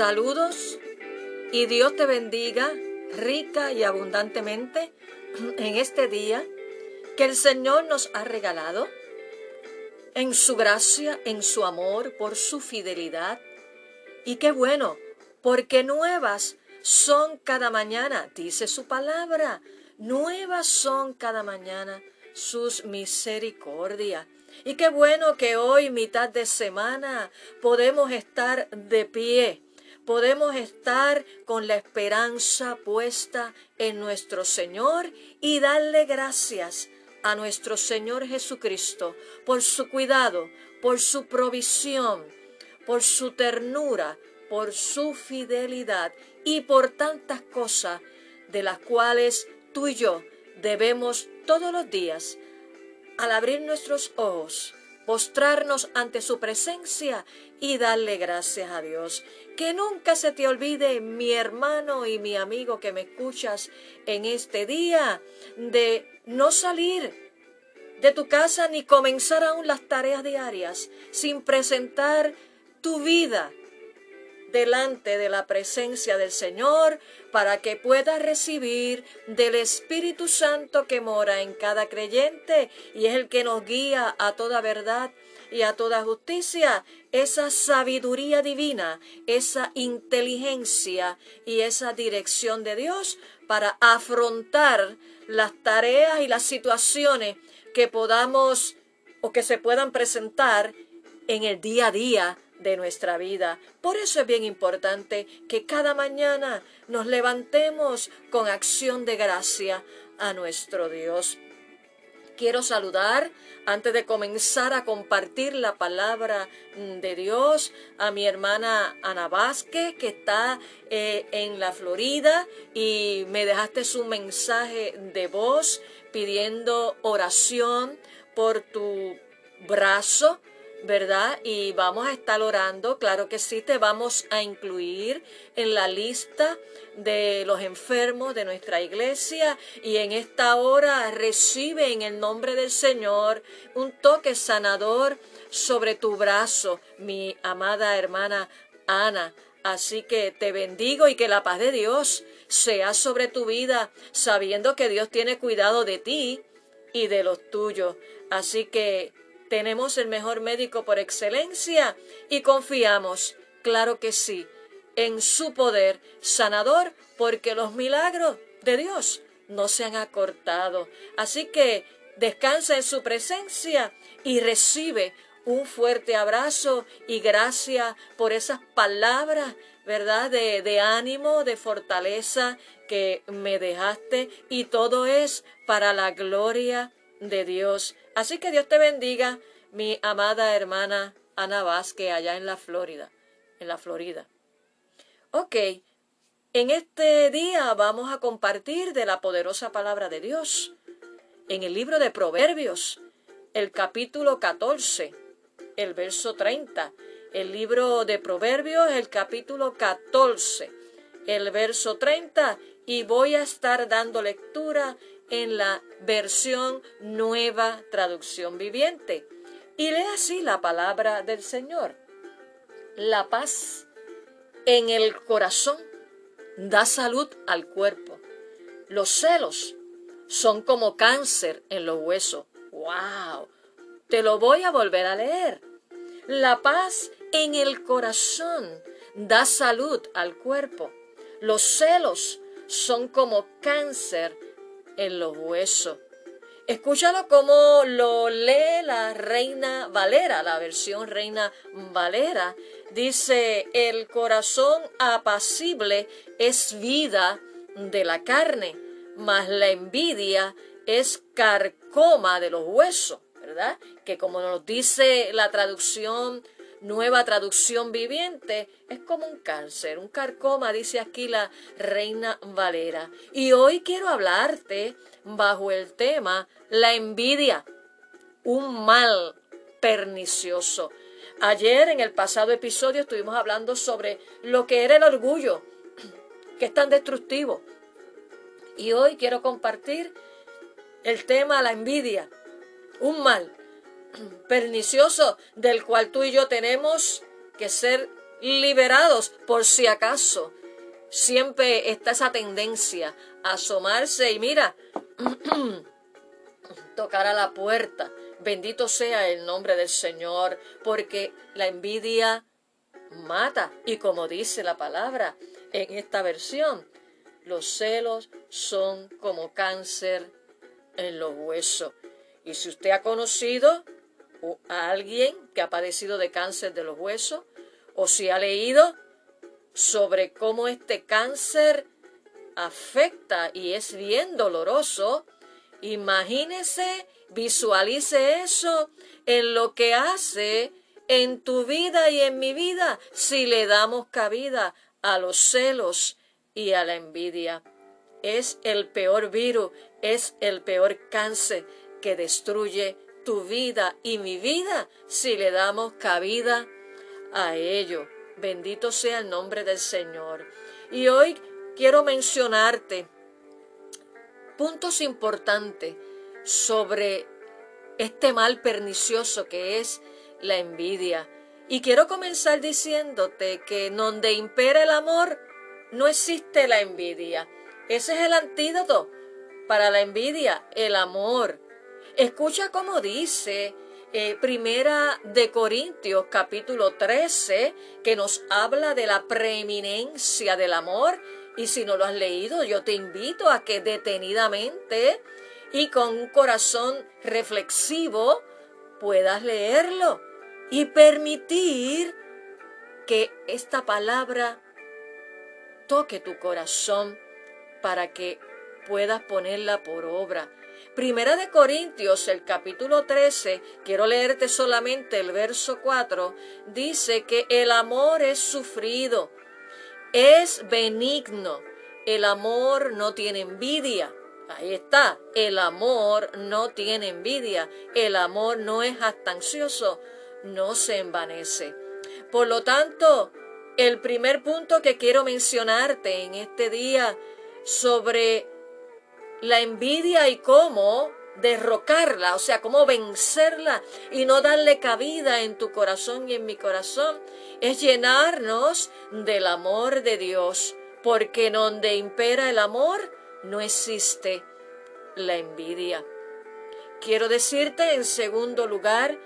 Saludos y Dios te bendiga rica y abundantemente en este día que el Señor nos ha regalado, en su gracia, en su amor, por su fidelidad. Y qué bueno, porque nuevas son cada mañana, dice su palabra, nuevas son cada mañana sus misericordias. Y qué bueno que hoy, mitad de semana, podemos estar de pie podemos estar con la esperanza puesta en nuestro Señor y darle gracias a nuestro Señor Jesucristo por su cuidado, por su provisión, por su ternura, por su fidelidad y por tantas cosas de las cuales tú y yo debemos todos los días, al abrir nuestros ojos, postrarnos ante su presencia y darle gracias a Dios. Que nunca se te olvide, mi hermano y mi amigo que me escuchas en este día, de no salir de tu casa ni comenzar aún las tareas diarias sin presentar tu vida delante de la presencia del Señor para que puedas recibir del Espíritu Santo que mora en cada creyente y es el que nos guía a toda verdad y a toda justicia, esa sabiduría divina, esa inteligencia y esa dirección de Dios para afrontar las tareas y las situaciones que podamos o que se puedan presentar en el día a día de nuestra vida. Por eso es bien importante que cada mañana nos levantemos con acción de gracia a nuestro Dios. Quiero saludar, antes de comenzar a compartir la palabra de Dios, a mi hermana Ana Vázquez, que está eh, en la Florida y me dejaste su mensaje de voz pidiendo oración por tu brazo ¿verdad? Y vamos a estar orando, claro que sí, te vamos a incluir en la lista de los enfermos de nuestra iglesia y en esta hora recibe en el nombre del Señor un toque sanador sobre tu brazo, mi amada hermana Ana. Así que te bendigo y que la paz de Dios sea sobre tu vida, sabiendo que Dios tiene cuidado de ti y de los tuyos. Así que tenemos el mejor médico por excelencia y confiamos, claro que sí, en su poder sanador, porque los milagros de Dios no se han acortado. Así que descansa en su presencia y recibe un fuerte abrazo y gracias por esas palabras, ¿verdad? De, ánimo, de fortaleza que me dejaste y todo es para la gloria de Dios. Así que Dios te bendiga, mi amada hermana Ana Vázquez, allá en la Florida, en la Florida. Ok, en este día vamos a compartir de la poderosa palabra de Dios en el libro de Proverbios, el capítulo 14, el verso 30. El libro de Proverbios, el capítulo 14, el verso 30, y voy a estar dando lectura en la versión nueva traducción viviente. Y lee así la palabra del Señor. La paz en el corazón da salud al cuerpo. Los celos son como cáncer en los huesos. ¡Wow! Te lo voy a volver a leer. La paz en el corazón da salud al cuerpo. Los celos son como cáncer en los huesos. Escúchalo como lo lee la Reina Valera, la versión Reina Valera. Dice, el corazón apacible es vida de la carne, mas la envidia es carcoma de los huesos, ¿verdad? Que como nos dice la traducción nueva traducción viviente, es como un cáncer, un carcoma, dice aquí la reina Valera. Y hoy quiero hablarte bajo el tema la envidia, un mal pernicioso. Ayer en el pasado episodio estuvimos hablando sobre lo que era el orgullo, que es tan destructivo. Y hoy quiero compartir el tema la envidia, un mal pernicioso del cual tú y yo tenemos que ser liberados por si acaso. Siempre está esa tendencia a asomarse y mira, tocar a la puerta. Bendito sea el nombre del Señor, porque la envidia mata. Y como dice la palabra en esta versión, los celos son como cáncer en los huesos. Y si usted ha conocido a alguien que ha padecido de cáncer de los huesos, o si ha leído sobre cómo este cáncer afecta y es bien doloroso, imagínese, visualice eso en lo que hace en tu vida y en mi vida si le damos cabida a los celos y a la envidia. Es el peor virus, es el peor cáncer que destruye tu vida y mi vida si le damos cabida a ello. Bendito sea el nombre del Señor. Y hoy quiero mencionarte puntos importantes sobre este mal pernicioso que es la envidia. Y quiero comenzar diciéndote que donde impera el amor, no existe la envidia. Ese es el antídoto para la envidia, el amor. Escucha cómo dice eh, Primera de Corintios capítulo 13, que nos habla de la preeminencia del amor. Y si no lo has leído, yo te invito a que detenidamente y con un corazón reflexivo puedas leerlo y permitir que esta palabra toque tu corazón para que puedas ponerla por obra. Primera de Corintios, el capítulo 13, quiero leerte solamente el verso 4, dice que el amor es sufrido, es benigno, el amor no tiene envidia. Ahí está, el amor no tiene envidia, el amor no es jactancioso, no se envanece. Por lo tanto, el primer punto que quiero mencionarte en este día sobre la envidia y cómo derrocarla, o sea, cómo vencerla y no darle cabida en tu corazón y en mi corazón, es llenarnos del amor de Dios, porque donde impera el amor no existe la envidia. Quiero decirte en segundo lugar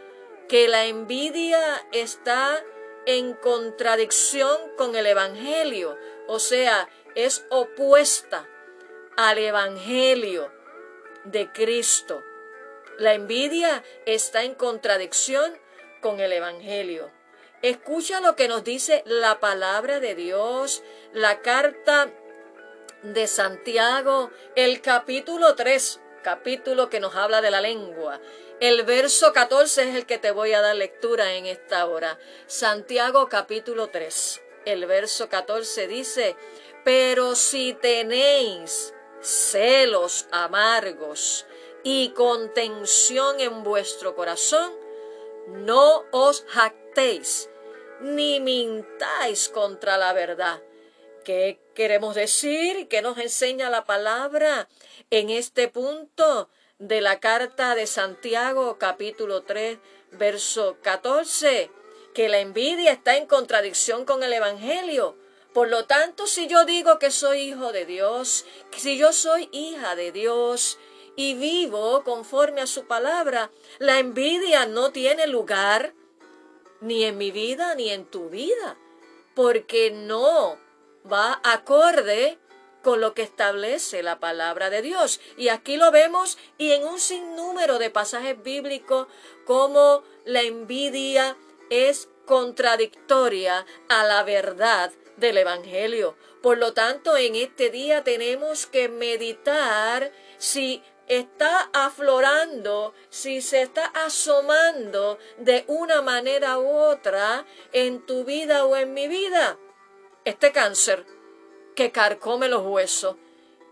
que la envidia está en contradicción con el Evangelio, o sea, es opuesta al Evangelio de Cristo. La envidia está en contradicción con el Evangelio. Escucha lo que nos dice la palabra de Dios, la carta de Santiago, el capítulo 3, capítulo que nos habla de la lengua. El verso 14 es el que te voy a dar lectura en esta hora. Santiago capítulo 3. El verso 14 dice, pero si tenéis celos amargos y contención en vuestro corazón, no os jactéis ni mintáis contra la verdad. ¿Qué queremos decir? ¿Qué nos enseña la palabra en este punto de la carta de Santiago capítulo 3 verso 14? Que la envidia está en contradicción con el Evangelio por lo tanto, si yo digo que soy hijo de Dios, si yo soy hija de Dios y vivo conforme a su palabra, la envidia no tiene lugar ni en mi vida ni en tu vida, porque no va acorde con lo que establece la palabra de Dios. Y aquí lo vemos y en un sinnúmero de pasajes bíblicos como la envidia es contradictoria a la verdad del Evangelio. Por lo tanto, en este día tenemos que meditar si está aflorando, si se está asomando de una manera u otra en tu vida o en mi vida. Este cáncer que carcome los huesos,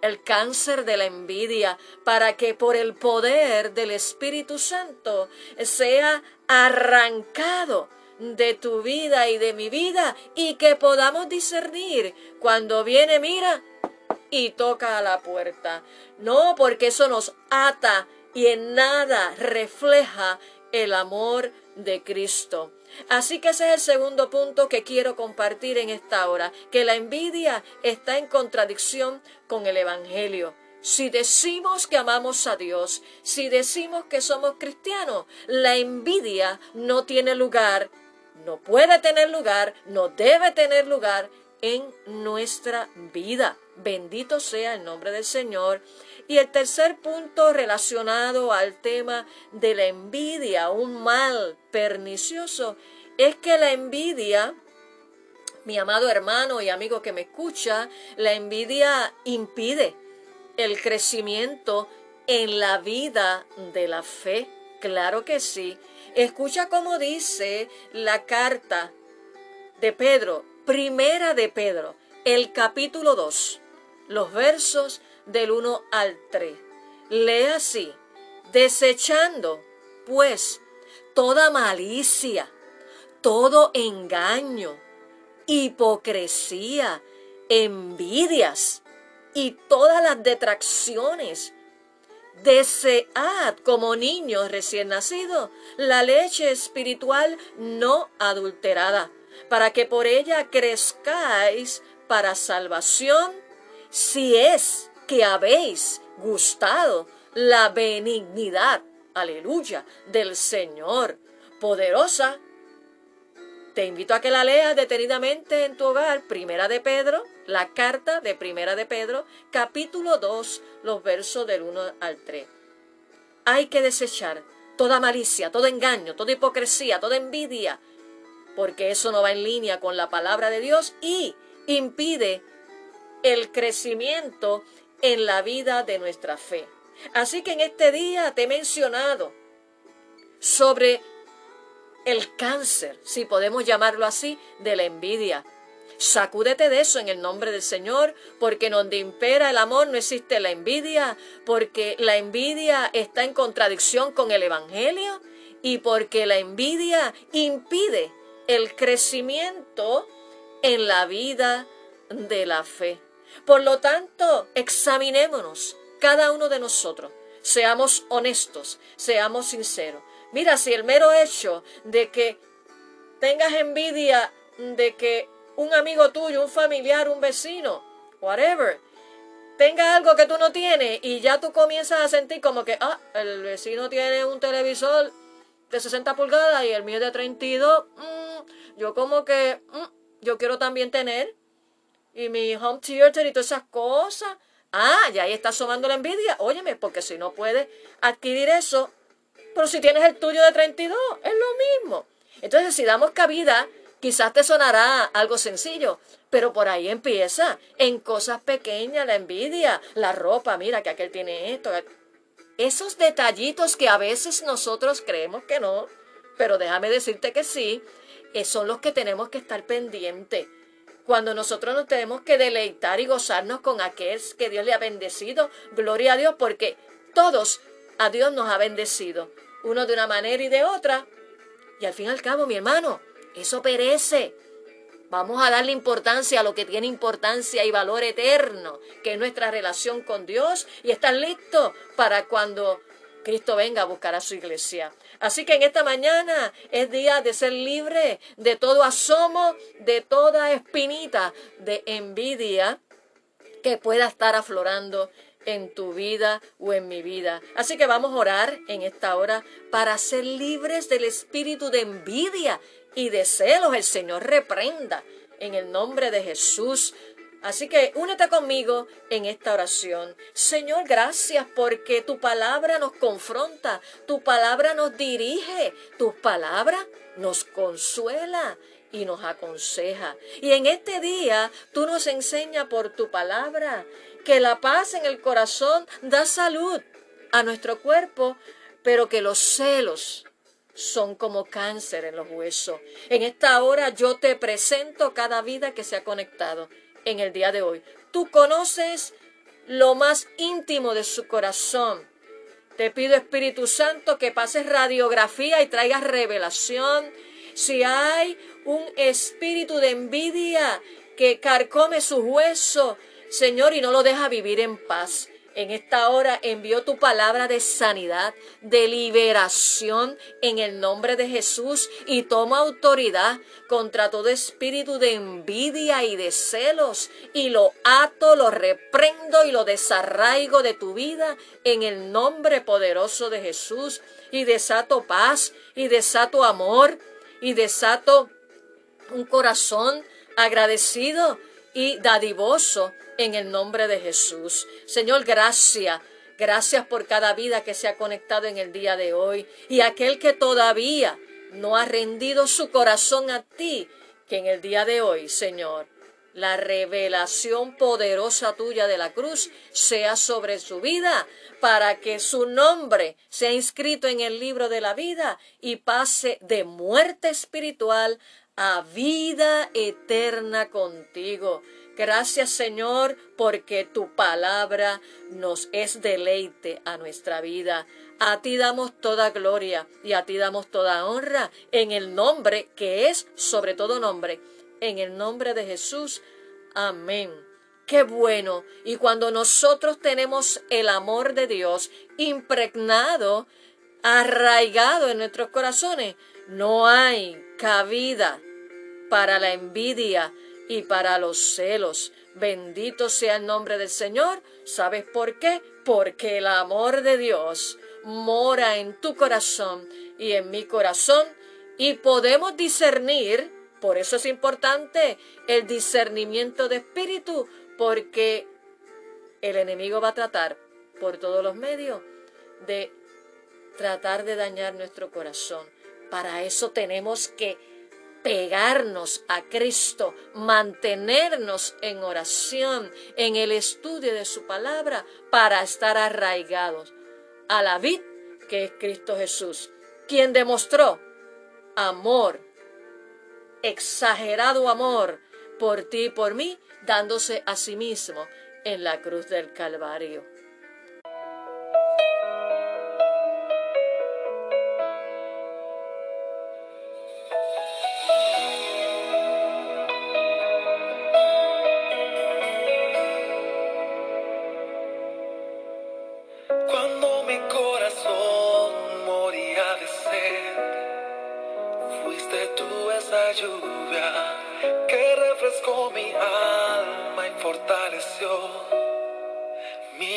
el cáncer de la envidia, para que por el poder del Espíritu Santo sea arrancado de tu vida y de mi vida y que podamos discernir cuando viene, mira, y toca a la puerta. No, porque eso nos ata y en nada refleja el amor de Cristo. Así que ese es el segundo punto que quiero compartir en esta hora, que la envidia está en contradicción con el Evangelio. Si decimos que amamos a Dios, si decimos que somos cristianos, la envidia no tiene lugar, no puede tener lugar, no debe tener lugar en nuestra vida. Bendito sea el nombre del Señor. Y el tercer punto relacionado al tema de la envidia, un mal pernicioso, es que la envidia, mi amado hermano y amigo que me escucha, la envidia impide el crecimiento en la vida de la fe. Claro que sí. Escucha cómo dice la carta de Pedro, primera de Pedro, el capítulo 2, los versos del 1 al 3. Lee así, desechando, pues, toda malicia, todo engaño, hipocresía, envidias y todas las detracciones. Desead como niños recién nacidos la leche espiritual no adulterada, para que por ella crezcáis para salvación si es que habéis gustado la benignidad, aleluya, del Señor, poderosa. Te invito a que la leas detenidamente en tu hogar, Primera de Pedro, la carta de Primera de Pedro, capítulo 2, los versos del 1 al 3. Hay que desechar toda malicia, todo engaño, toda hipocresía, toda envidia, porque eso no va en línea con la palabra de Dios y impide el crecimiento en la vida de nuestra fe. Así que en este día te he mencionado sobre el cáncer, si podemos llamarlo así, de la envidia. Sacúdete de eso en el nombre del Señor, porque donde impera el amor no existe la envidia, porque la envidia está en contradicción con el Evangelio y porque la envidia impide el crecimiento en la vida de la fe. Por lo tanto, examinémonos cada uno de nosotros. Seamos honestos, seamos sinceros. Mira, si el mero hecho de que tengas envidia de que un amigo tuyo, un familiar, un vecino, whatever, tenga algo que tú no tienes y ya tú comienzas a sentir como que, ah, el vecino tiene un televisor de 60 pulgadas y el mío es de 32, mm, yo como que, mm, yo quiero también tener y mi home theater y todas esas cosas. Ah, ya ahí está asomando la envidia. Óyeme, porque si no puedes adquirir eso, pero si tienes el tuyo de 32, es lo mismo. Entonces, si damos cabida, quizás te sonará algo sencillo, pero por ahí empieza, en cosas pequeñas, la envidia, la ropa, mira que aquel tiene esto. Esos detallitos que a veces nosotros creemos que no, pero déjame decirte que sí, eh, son los que tenemos que estar pendientes cuando nosotros nos tenemos que deleitar y gozarnos con aquel que Dios le ha bendecido. Gloria a Dios, porque todos a Dios nos ha bendecido, uno de una manera y de otra. Y al fin y al cabo, mi hermano, eso perece. Vamos a darle importancia a lo que tiene importancia y valor eterno, que es nuestra relación con Dios, y estar listo para cuando Cristo venga a buscar a su iglesia. Así que en esta mañana es día de ser libre de todo asomo, de toda espinita de envidia que pueda estar aflorando en tu vida o en mi vida. Así que vamos a orar en esta hora para ser libres del espíritu de envidia y de celos. El Señor reprenda en el nombre de Jesús Así que únete conmigo en esta oración. Señor, gracias porque tu palabra nos confronta, tu palabra nos dirige, tu palabra nos consuela y nos aconseja. Y en este día tú nos enseñas por tu palabra que la paz en el corazón da salud a nuestro cuerpo, pero que los celos son como cáncer en los huesos. En esta hora yo te presento cada vida que se ha conectado en el día de hoy. Tú conoces lo más íntimo de su corazón. Te pido Espíritu Santo que pases radiografía y traigas revelación. Si hay un espíritu de envidia que carcome sus huesos, Señor, y no lo deja vivir en paz. En esta hora envió tu palabra de sanidad, de liberación en el nombre de Jesús y toma autoridad contra todo espíritu de envidia y de celos y lo ato, lo reprendo y lo desarraigo de tu vida en el nombre poderoso de Jesús y desato paz y desato amor y desato un corazón agradecido y dadivoso en el nombre de Jesús. Señor, gracias. Gracias por cada vida que se ha conectado en el día de hoy y aquel que todavía no ha rendido su corazón a ti, que en el día de hoy, Señor, la revelación poderosa tuya de la cruz sea sobre su vida, para que su nombre sea inscrito en el libro de la vida y pase de muerte espiritual a vida eterna contigo. Gracias Señor porque tu palabra nos es deleite a nuestra vida. A ti damos toda gloria y a ti damos toda honra en el nombre que es sobre todo nombre, en el nombre de Jesús. Amén. Qué bueno. Y cuando nosotros tenemos el amor de Dios impregnado, arraigado en nuestros corazones, no hay cabida para la envidia y para los celos. Bendito sea el nombre del Señor. ¿Sabes por qué? Porque el amor de Dios mora en tu corazón y en mi corazón y podemos discernir, por eso es importante el discernimiento de espíritu, porque el enemigo va a tratar por todos los medios de tratar de dañar nuestro corazón. Para eso tenemos que pegarnos a Cristo, mantenernos en oración, en el estudio de su palabra, para estar arraigados a la vid que es Cristo Jesús, quien demostró amor, exagerado amor por ti y por mí, dándose a sí mismo en la cruz del Calvario. esa lluvia que refrescó mi alma y fortaleció mi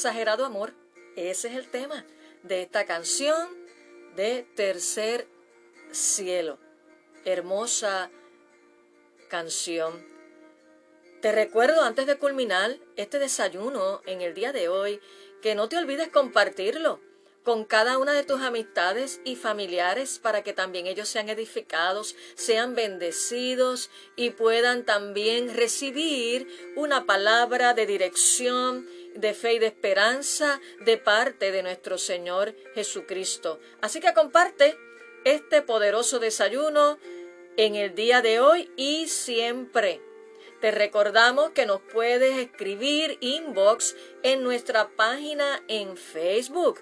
exagerado amor. Ese es el tema de esta canción de Tercer Cielo. Hermosa canción. Te recuerdo antes de culminar este desayuno en el día de hoy que no te olvides compartirlo con cada una de tus amistades y familiares para que también ellos sean edificados, sean bendecidos y puedan también recibir una palabra de dirección, de fe y de esperanza de parte de nuestro Señor Jesucristo. Así que comparte este poderoso desayuno en el día de hoy y siempre. Te recordamos que nos puedes escribir inbox en nuestra página en Facebook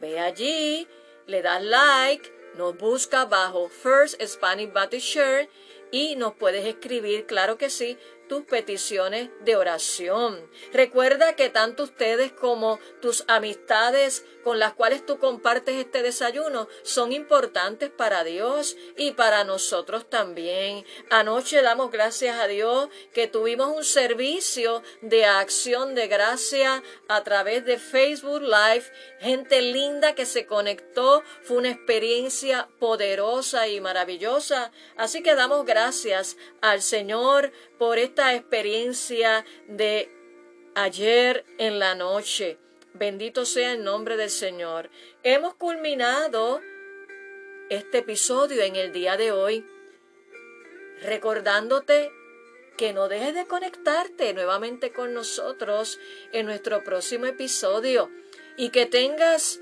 Ve allí, le das like, nos busca bajo First Spanish Baptist Church y nos puedes escribir, claro que sí, tus peticiones de oración. Recuerda que tanto ustedes como tus amistades con las cuales tú compartes este desayuno son importantes para Dios y para nosotros también. Anoche damos gracias a Dios que tuvimos un servicio de acción de gracia a través de Facebook Live. Gente linda que se conectó. Fue una experiencia poderosa y maravillosa. Así que damos gracias al Señor por esta experiencia de ayer en la noche. Bendito sea el nombre del Señor. Hemos culminado este episodio en el día de hoy recordándote que no dejes de conectarte nuevamente con nosotros en nuestro próximo episodio y que tengas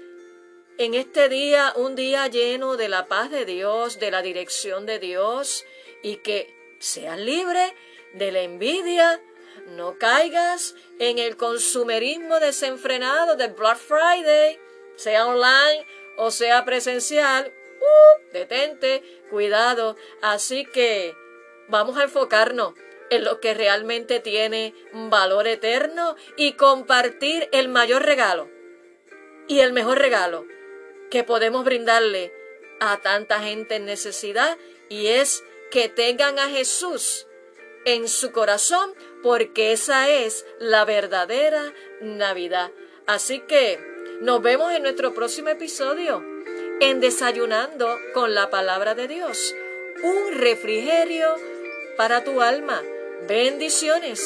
en este día un día lleno de la paz de Dios, de la dirección de Dios y que seas libre de la envidia, no caigas en el consumerismo desenfrenado del Black Friday, sea online o sea presencial. Uh, detente, cuidado. Así que vamos a enfocarnos en lo que realmente tiene valor eterno y compartir el mayor regalo y el mejor regalo que podemos brindarle a tanta gente en necesidad y es que tengan a Jesús en su corazón porque esa es la verdadera Navidad. Así que nos vemos en nuestro próximo episodio en Desayunando con la Palabra de Dios. Un refrigerio para tu alma. Bendiciones.